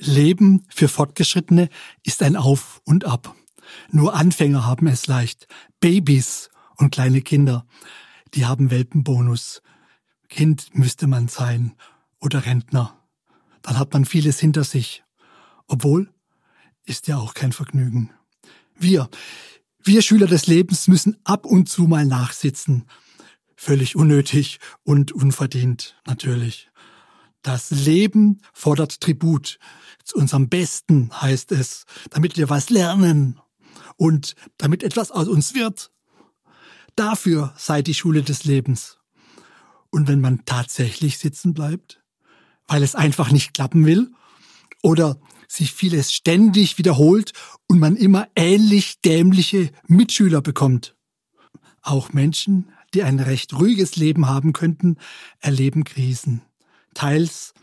Leben für Fortgeschrittene ist ein Auf und Ab. Nur Anfänger haben es leicht. Babys und kleine Kinder, die haben Welpenbonus. Kind müsste man sein oder Rentner. Dann hat man vieles hinter sich. Obwohl, ist ja auch kein Vergnügen. Wir, wir Schüler des Lebens müssen ab und zu mal nachsitzen. Völlig unnötig und unverdient, natürlich. Das Leben fordert Tribut. Zu unserem Besten heißt es, damit wir was lernen und damit etwas aus uns wird. Dafür sei die Schule des Lebens. Und wenn man tatsächlich sitzen bleibt, weil es einfach nicht klappen will oder sich vieles ständig wiederholt und man immer ähnlich dämliche Mitschüler bekommt. Auch Menschen, die ein recht ruhiges Leben haben könnten, erleben Krisen teils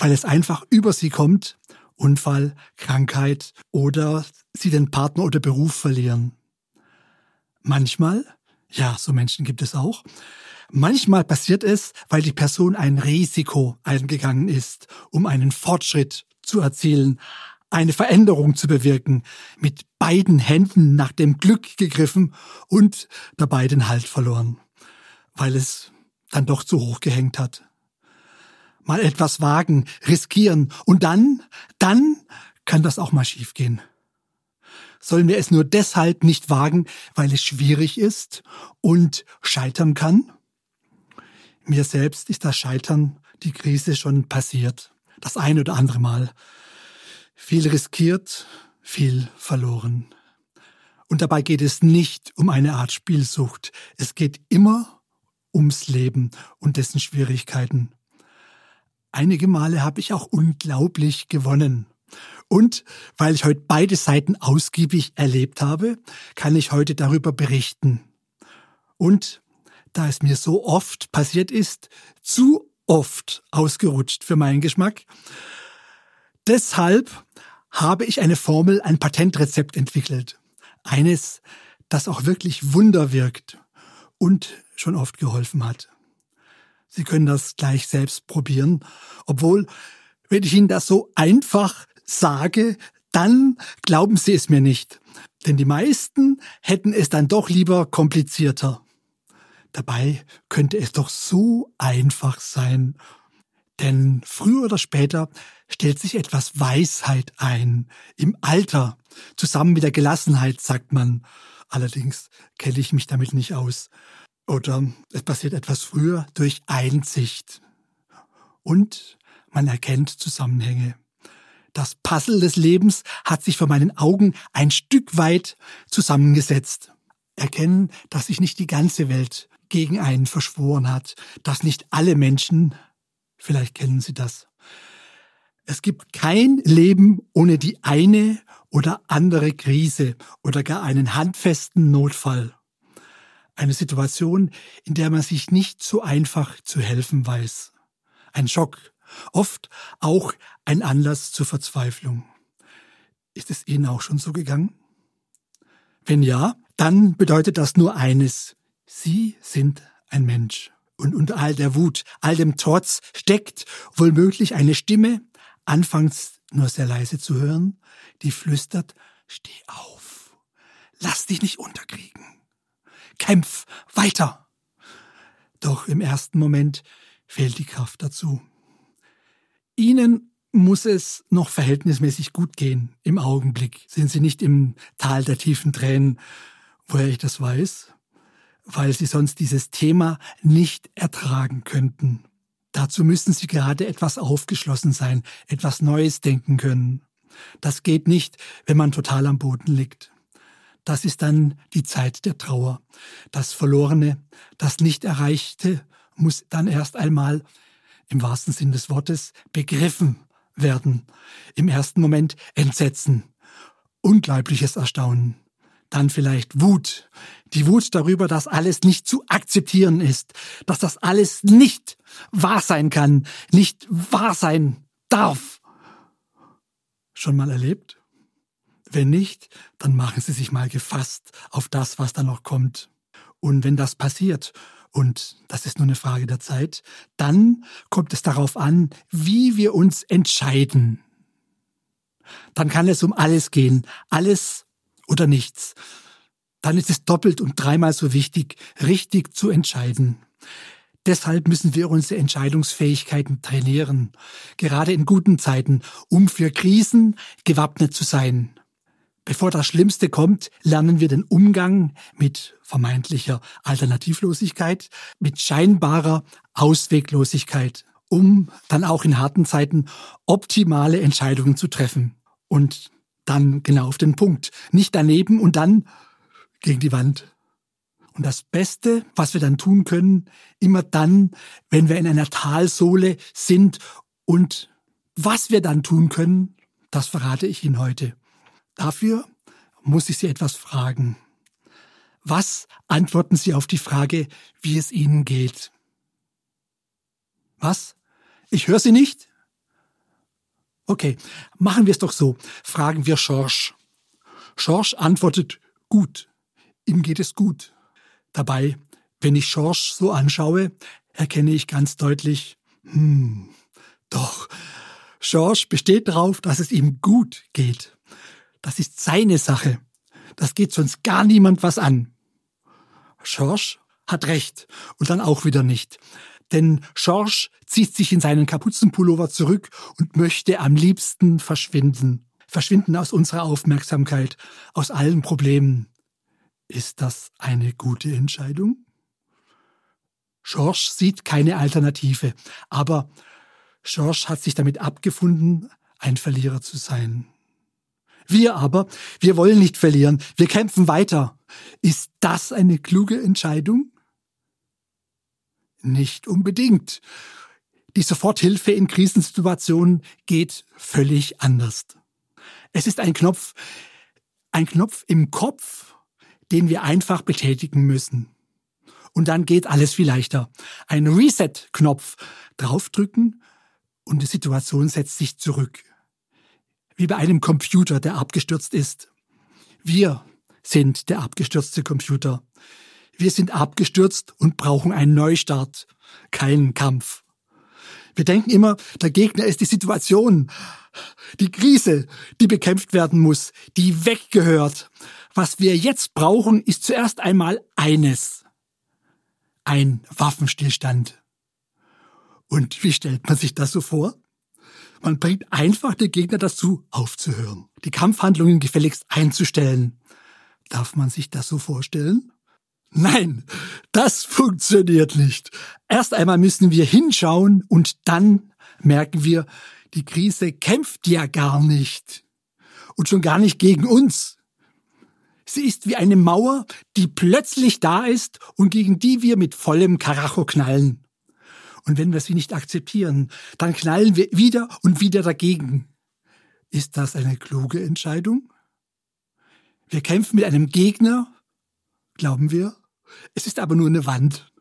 weil es einfach über sie kommt, Unfall, Krankheit oder sie den Partner oder Beruf verlieren. Manchmal, ja, so Menschen gibt es auch, manchmal passiert es, weil die Person ein Risiko eingegangen ist, um einen Fortschritt zu erzielen, eine Veränderung zu bewirken, mit beiden Händen nach dem Glück gegriffen und dabei den Halt verloren, weil es dann doch zu hoch gehängt hat mal etwas wagen, riskieren und dann, dann kann das auch mal schiefgehen. Sollen wir es nur deshalb nicht wagen, weil es schwierig ist und scheitern kann? Mir selbst ist das Scheitern, die Krise schon passiert. Das ein oder andere Mal. Viel riskiert, viel verloren. Und dabei geht es nicht um eine Art Spielsucht. Es geht immer ums Leben und dessen Schwierigkeiten. Einige Male habe ich auch unglaublich gewonnen. Und weil ich heute beide Seiten ausgiebig erlebt habe, kann ich heute darüber berichten. Und da es mir so oft passiert ist, zu oft ausgerutscht für meinen Geschmack, deshalb habe ich eine Formel, ein Patentrezept entwickelt. Eines, das auch wirklich Wunder wirkt und schon oft geholfen hat. Sie können das gleich selbst probieren. Obwohl, wenn ich Ihnen das so einfach sage, dann glauben Sie es mir nicht. Denn die meisten hätten es dann doch lieber komplizierter. Dabei könnte es doch so einfach sein. Denn früher oder später stellt sich etwas Weisheit ein. Im Alter. Zusammen mit der Gelassenheit, sagt man. Allerdings kenne ich mich damit nicht aus. Oder es passiert etwas früher durch Einsicht. Und man erkennt Zusammenhänge. Das Puzzle des Lebens hat sich vor meinen Augen ein Stück weit zusammengesetzt. Erkennen, dass sich nicht die ganze Welt gegen einen verschworen hat, dass nicht alle Menschen, vielleicht kennen Sie das. Es gibt kein Leben ohne die eine oder andere Krise oder gar einen handfesten Notfall. Eine Situation, in der man sich nicht so einfach zu helfen weiß. Ein Schock, oft auch ein Anlass zur Verzweiflung. Ist es Ihnen auch schon so gegangen? Wenn ja, dann bedeutet das nur eines. Sie sind ein Mensch. Und unter all der Wut, all dem Trotz steckt womöglich eine Stimme, anfangs nur sehr leise zu hören, die flüstert, steh auf, lass dich nicht unterkriegen kämpf weiter. Doch im ersten Moment fehlt die Kraft dazu. Ihnen muss es noch verhältnismäßig gut gehen. Im Augenblick sind Sie nicht im Tal der tiefen Tränen, woher ich das weiß, weil Sie sonst dieses Thema nicht ertragen könnten. Dazu müssen Sie gerade etwas aufgeschlossen sein, etwas Neues denken können. Das geht nicht, wenn man total am Boden liegt. Das ist dann die Zeit der Trauer. Das Verlorene, das Nicht-Erreichte muss dann erst einmal im wahrsten Sinn des Wortes begriffen werden. Im ersten Moment Entsetzen, unglaubliches Erstaunen, dann vielleicht Wut. Die Wut darüber, dass alles nicht zu akzeptieren ist, dass das alles nicht wahr sein kann, nicht wahr sein darf. Schon mal erlebt? Wenn nicht, dann machen Sie sich mal gefasst auf das, was da noch kommt. Und wenn das passiert, und das ist nur eine Frage der Zeit, dann kommt es darauf an, wie wir uns entscheiden. dann kann es um alles gehen. Alles oder nichts. Dann ist es doppelt und dreimal so wichtig, richtig zu entscheiden. Deshalb müssen wir unsere Entscheidungsfähigkeiten trainieren, gerade in guten Zeiten, um für Krisen gewappnet zu sein. Bevor das Schlimmste kommt, lernen wir den Umgang mit vermeintlicher Alternativlosigkeit, mit scheinbarer Ausweglosigkeit, um dann auch in harten Zeiten optimale Entscheidungen zu treffen. Und dann genau auf den Punkt. Nicht daneben und dann gegen die Wand. Und das Beste, was wir dann tun können, immer dann, wenn wir in einer Talsohle sind und was wir dann tun können, das verrate ich Ihnen heute. Dafür muss ich Sie etwas fragen. Was antworten Sie auf die Frage, wie es Ihnen geht? Was? Ich höre Sie nicht? Okay, machen wir es doch so. Fragen wir Schorsch. Schorsch antwortet gut. Ihm geht es gut. Dabei, wenn ich Schorsch so anschaue, erkenne ich ganz deutlich, hm, doch, Schorsch besteht darauf, dass es ihm gut geht. Das ist seine Sache. Das geht sonst gar niemand was an. Schorsch hat recht und dann auch wieder nicht. Denn Schorsch zieht sich in seinen Kapuzenpullover zurück und möchte am liebsten verschwinden. Verschwinden aus unserer Aufmerksamkeit, aus allen Problemen. Ist das eine gute Entscheidung? Schorsch sieht keine Alternative, aber Schorsch hat sich damit abgefunden, ein Verlierer zu sein. Wir aber, wir wollen nicht verlieren, wir kämpfen weiter. Ist das eine kluge Entscheidung? Nicht unbedingt. Die Soforthilfe in Krisensituationen geht völlig anders. Es ist ein Knopf, ein Knopf im Kopf, den wir einfach betätigen müssen. Und dann geht alles viel leichter. Ein Reset-Knopf draufdrücken und die Situation setzt sich zurück. Wie bei einem Computer, der abgestürzt ist. Wir sind der abgestürzte Computer. Wir sind abgestürzt und brauchen einen Neustart, keinen Kampf. Wir denken immer, der Gegner ist die Situation, die Krise, die bekämpft werden muss, die weggehört. Was wir jetzt brauchen, ist zuerst einmal eines. Ein Waffenstillstand. Und wie stellt man sich das so vor? Man bringt einfach den Gegner dazu, aufzuhören, die Kampfhandlungen gefälligst einzustellen. Darf man sich das so vorstellen? Nein, das funktioniert nicht. Erst einmal müssen wir hinschauen und dann merken wir, die Krise kämpft ja gar nicht. Und schon gar nicht gegen uns. Sie ist wie eine Mauer, die plötzlich da ist und gegen die wir mit vollem Karacho knallen. Und wenn wir sie nicht akzeptieren, dann knallen wir wieder und wieder dagegen. Ist das eine kluge Entscheidung? Wir kämpfen mit einem Gegner, glauben wir, es ist aber nur eine Wand.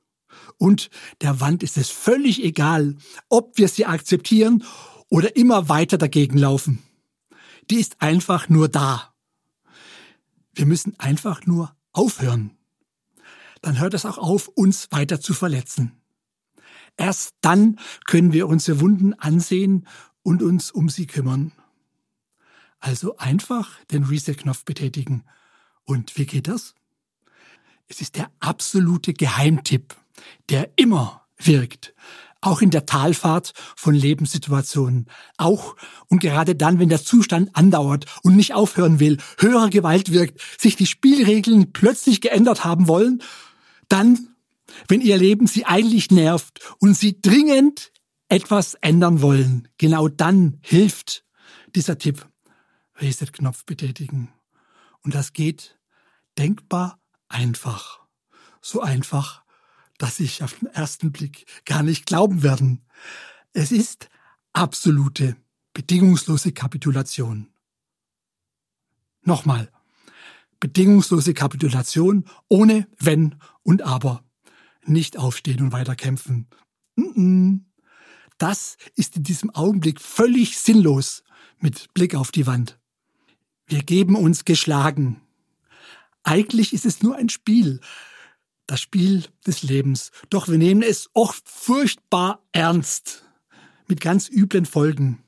Und der Wand ist es völlig egal, ob wir sie akzeptieren oder immer weiter dagegen laufen. Die ist einfach nur da. Wir müssen einfach nur aufhören. Dann hört es auch auf, uns weiter zu verletzen. Erst dann können wir unsere Wunden ansehen und uns um sie kümmern. Also einfach den Reset-Knopf betätigen. Und wie geht das? Es ist der absolute Geheimtipp, der immer wirkt. Auch in der Talfahrt von Lebenssituationen. Auch und gerade dann, wenn der Zustand andauert und nicht aufhören will, höhere Gewalt wirkt, sich die Spielregeln plötzlich geändert haben wollen, dann, wenn ihr Leben sie eigentlich nervt und sie dringend etwas ändern wollen, genau dann hilft dieser Tipp. Reset-Knopf betätigen. Und das geht denkbar einfach. So einfach, dass sich auf den ersten Blick gar nicht glauben werden. Es ist absolute, bedingungslose Kapitulation. Nochmal. Bedingungslose Kapitulation ohne Wenn und Aber. Nicht aufstehen und weiterkämpfen. Das ist in diesem Augenblick völlig sinnlos mit Blick auf die Wand. Wir geben uns geschlagen, eigentlich ist es nur ein Spiel, das Spiel des Lebens. Doch wir nehmen es oft furchtbar ernst, mit ganz üblen Folgen.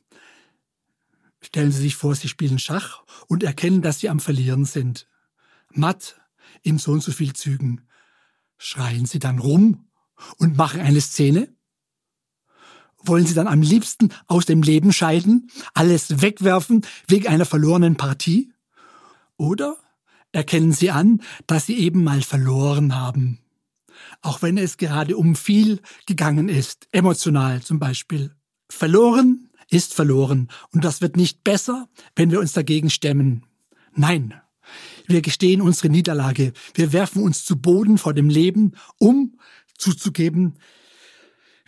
Stellen Sie sich vor, Sie spielen Schach und erkennen, dass Sie am Verlieren sind. Matt in so und so viel Zügen. Schreien Sie dann rum und machen eine Szene? Wollen Sie dann am liebsten aus dem Leben scheiden, alles wegwerfen wegen einer verlorenen Partie? Oder erkennen Sie an, dass Sie eben mal verloren haben? Auch wenn es gerade um viel gegangen ist, emotional zum Beispiel. Verloren ist verloren und das wird nicht besser, wenn wir uns dagegen stemmen. Nein, wir gestehen unsere Niederlage, wir werfen uns zu Boden vor dem Leben, um zuzugeben,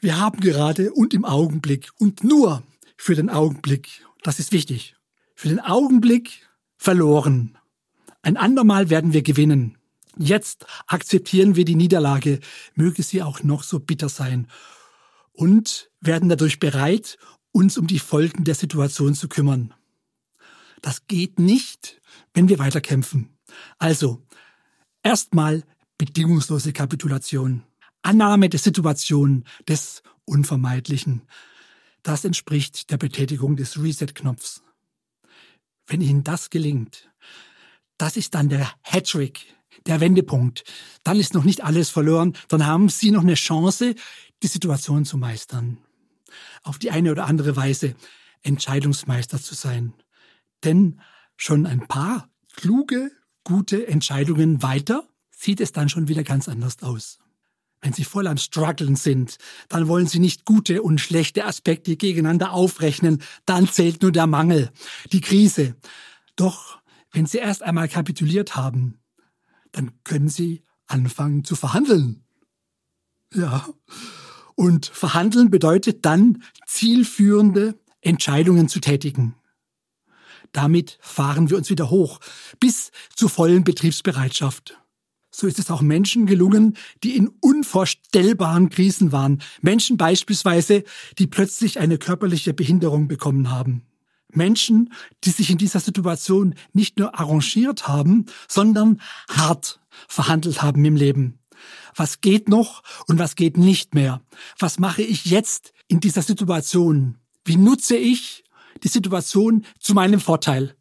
wir haben gerade und im Augenblick und nur für den Augenblick, das ist wichtig, für den Augenblick verloren. Ein andermal werden wir gewinnen. Jetzt akzeptieren wir die Niederlage, möge sie auch noch so bitter sein, und werden dadurch bereit, uns um die Folgen der Situation zu kümmern. Das geht nicht, wenn wir weiterkämpfen. Also, erstmal bedingungslose Kapitulation. Annahme der Situation, des Unvermeidlichen. Das entspricht der Betätigung des Reset-Knopfs. Wenn Ihnen das gelingt, das ist dann der Hattrick, der Wendepunkt. Dann ist noch nicht alles verloren, dann haben Sie noch eine Chance, die Situation zu meistern. Auf die eine oder andere Weise Entscheidungsmeister zu sein. Denn schon ein paar kluge, gute Entscheidungen weiter sieht es dann schon wieder ganz anders aus. Wenn Sie voll am Struggeln sind, dann wollen Sie nicht gute und schlechte Aspekte gegeneinander aufrechnen, dann zählt nur der Mangel, die Krise. Doch wenn Sie erst einmal kapituliert haben, dann können Sie anfangen zu verhandeln. Ja. Und verhandeln bedeutet dann, zielführende Entscheidungen zu tätigen. Damit fahren wir uns wieder hoch bis zur vollen Betriebsbereitschaft. So ist es auch Menschen gelungen, die in unvorstellbaren Krisen waren. Menschen beispielsweise, die plötzlich eine körperliche Behinderung bekommen haben. Menschen, die sich in dieser Situation nicht nur arrangiert haben, sondern hart verhandelt haben im Leben. Was geht noch und was geht nicht mehr? Was mache ich jetzt in dieser Situation? Wie nutze ich die Situation zu meinem Vorteil?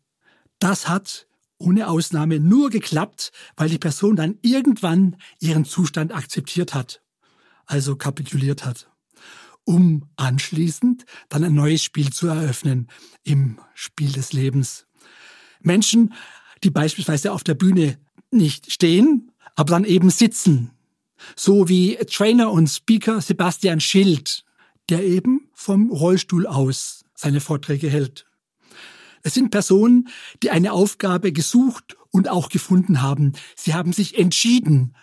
Das hat ohne Ausnahme nur geklappt, weil die Person dann irgendwann ihren Zustand akzeptiert hat, also kapituliert hat, um anschließend dann ein neues Spiel zu eröffnen im Spiel des Lebens. Menschen, die beispielsweise auf der Bühne nicht stehen, aber dann eben sitzen, so wie Trainer und Speaker Sebastian Schild, der eben vom Rollstuhl aus seine Vorträge hält. Es sind Personen, die eine Aufgabe gesucht und auch gefunden haben. Sie haben sich entschieden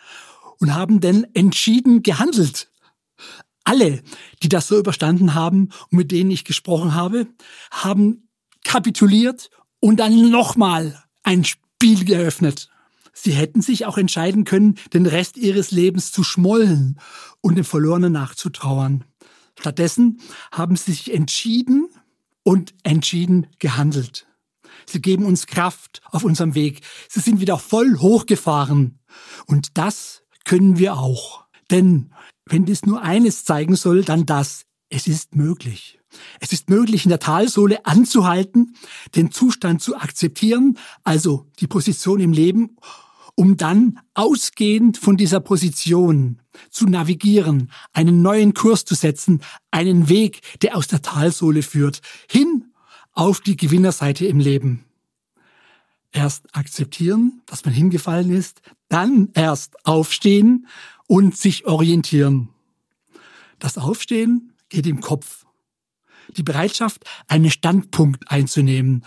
und haben denn entschieden gehandelt. Alle, die das so überstanden haben und mit denen ich gesprochen habe, haben kapituliert und dann nochmal ein Spiel geöffnet. Sie hätten sich auch entscheiden können, den Rest ihres Lebens zu schmollen und dem Verlorenen nachzutrauern. Stattdessen haben sie sich entschieden, und entschieden gehandelt. Sie geben uns Kraft auf unserem Weg. Sie sind wieder voll hochgefahren. Und das können wir auch. Denn wenn dies nur eines zeigen soll, dann das. Es ist möglich. Es ist möglich, in der Talsohle anzuhalten, den Zustand zu akzeptieren, also die Position im Leben, um dann ausgehend von dieser Position zu navigieren, einen neuen Kurs zu setzen, einen Weg, der aus der Talsohle führt, hin auf die Gewinnerseite im Leben. Erst akzeptieren, dass man hingefallen ist, dann erst aufstehen und sich orientieren. Das Aufstehen geht im Kopf. Die Bereitschaft, einen Standpunkt einzunehmen,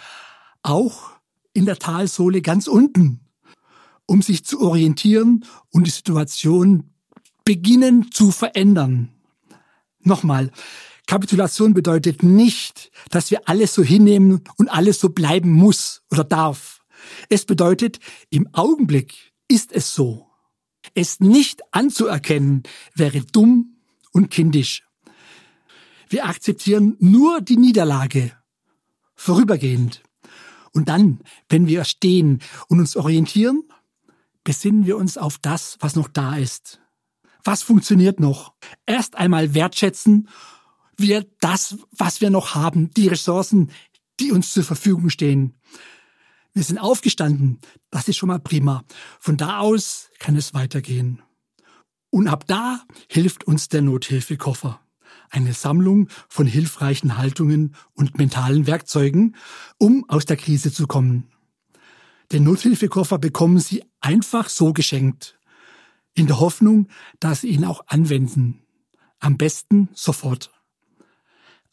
auch in der Talsohle ganz unten, um sich zu orientieren und die Situation beginnen zu verändern. Nochmal, Kapitulation bedeutet nicht, dass wir alles so hinnehmen und alles so bleiben muss oder darf. Es bedeutet, im Augenblick ist es so. Es nicht anzuerkennen wäre dumm und kindisch. Wir akzeptieren nur die Niederlage, vorübergehend. Und dann, wenn wir stehen und uns orientieren, besinnen wir uns auf das, was noch da ist. Was funktioniert noch? Erst einmal wertschätzen wir das, was wir noch haben, die Ressourcen, die uns zur Verfügung stehen. Wir sind aufgestanden, das ist schon mal prima. Von da aus kann es weitergehen. Und ab da hilft uns der Nothilfekoffer. Eine Sammlung von hilfreichen Haltungen und mentalen Werkzeugen, um aus der Krise zu kommen. Den Nothilfekoffer bekommen Sie einfach so geschenkt. In der Hoffnung, dass Sie ihn auch anwenden. Am besten sofort.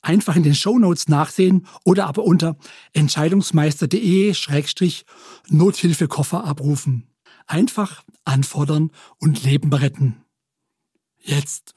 Einfach in den Shownotes nachsehen oder aber unter entscheidungsmeister.de-nothilfekoffer abrufen. Einfach anfordern und Leben retten. Jetzt.